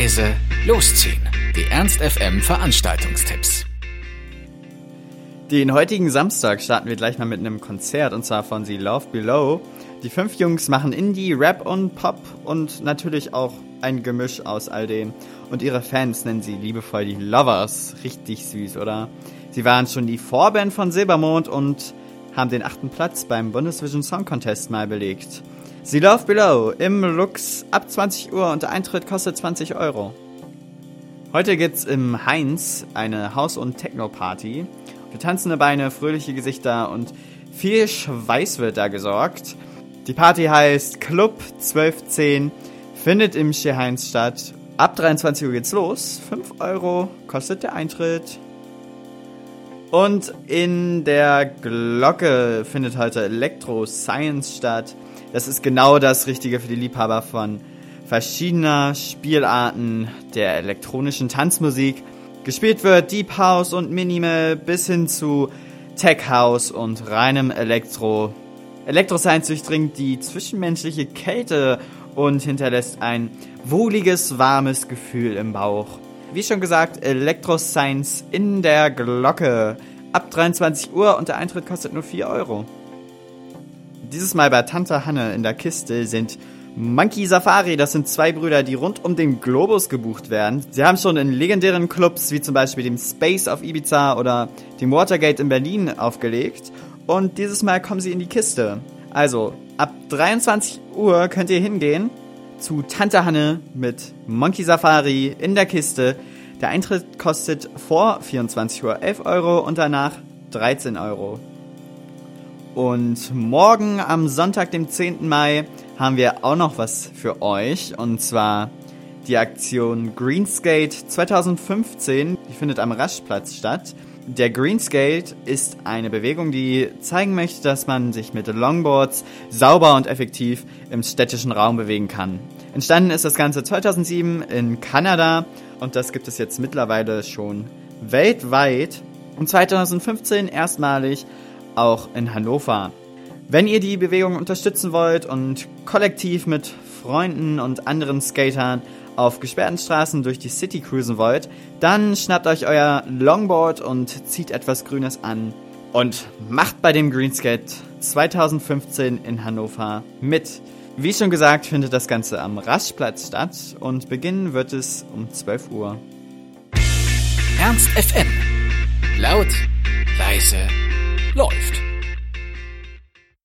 leise, losziehen. Die Ernst FM Veranstaltungstipps. Den heutigen Samstag starten wir gleich mal mit einem Konzert und zwar von The Love Below. Die fünf Jungs machen Indie, Rap und Pop und natürlich auch ein Gemisch aus all dem. Und ihre Fans nennen sie liebevoll die Lovers. Richtig süß, oder? Sie waren schon die Vorband von Silbermond und haben den achten Platz beim Bundesvision Song Contest mal belegt. Sie Love Below im Lux ab 20 Uhr und der Eintritt kostet 20 Euro. Heute gibt's im Heinz eine Haus- und Techno-Party. Für tanzende Beine, fröhliche Gesichter und viel Schweiß wird da gesorgt. Die Party heißt Club 1210, findet im Heinz statt. Ab 23 Uhr geht's los. 5 Euro kostet der Eintritt. Und in der Glocke findet heute Electro Science statt. Das ist genau das Richtige für die Liebhaber von verschiedener Spielarten der elektronischen Tanzmusik. Gespielt wird Deep House und Minimal bis hin zu Tech House und reinem Elektro. Electro Science durchdringt die zwischenmenschliche Kälte und hinterlässt ein wohliges, warmes Gefühl im Bauch. Wie schon gesagt, Electro Science in der Glocke. Ab 23 Uhr und der Eintritt kostet nur 4 Euro. Dieses Mal bei Tante Hanne in der Kiste sind Monkey Safari, das sind zwei Brüder, die rund um den Globus gebucht werden. Sie haben schon in legendären Clubs wie zum Beispiel dem Space auf Ibiza oder dem Watergate in Berlin aufgelegt. Und dieses Mal kommen sie in die Kiste. Also, ab 23 Uhr könnt ihr hingehen zu Tante Hanne mit Monkey Safari in der Kiste. Der Eintritt kostet vor 24 Uhr 11 Euro und danach 13 Euro. Und morgen am Sonntag, dem 10. Mai, haben wir auch noch was für euch. Und zwar die Aktion Greenskate 2015. Die findet am Raschplatz statt. Der Greenskate ist eine Bewegung, die zeigen möchte, dass man sich mit Longboards sauber und effektiv im städtischen Raum bewegen kann. Entstanden ist das Ganze 2007 in Kanada und das gibt es jetzt mittlerweile schon weltweit und 2015 erstmalig auch in Hannover. Wenn ihr die Bewegung unterstützen wollt und kollektiv mit Freunden und anderen Skatern auf gesperrten Straßen durch die City cruisen wollt, dann schnappt euch euer Longboard und zieht etwas Grünes an und macht bei dem Greenskate 2015 in Hannover mit. Wie schon gesagt, findet das Ganze am Raschplatz statt und beginnen wird es um 12 Uhr. Ernst FM. Laut, leise, läuft.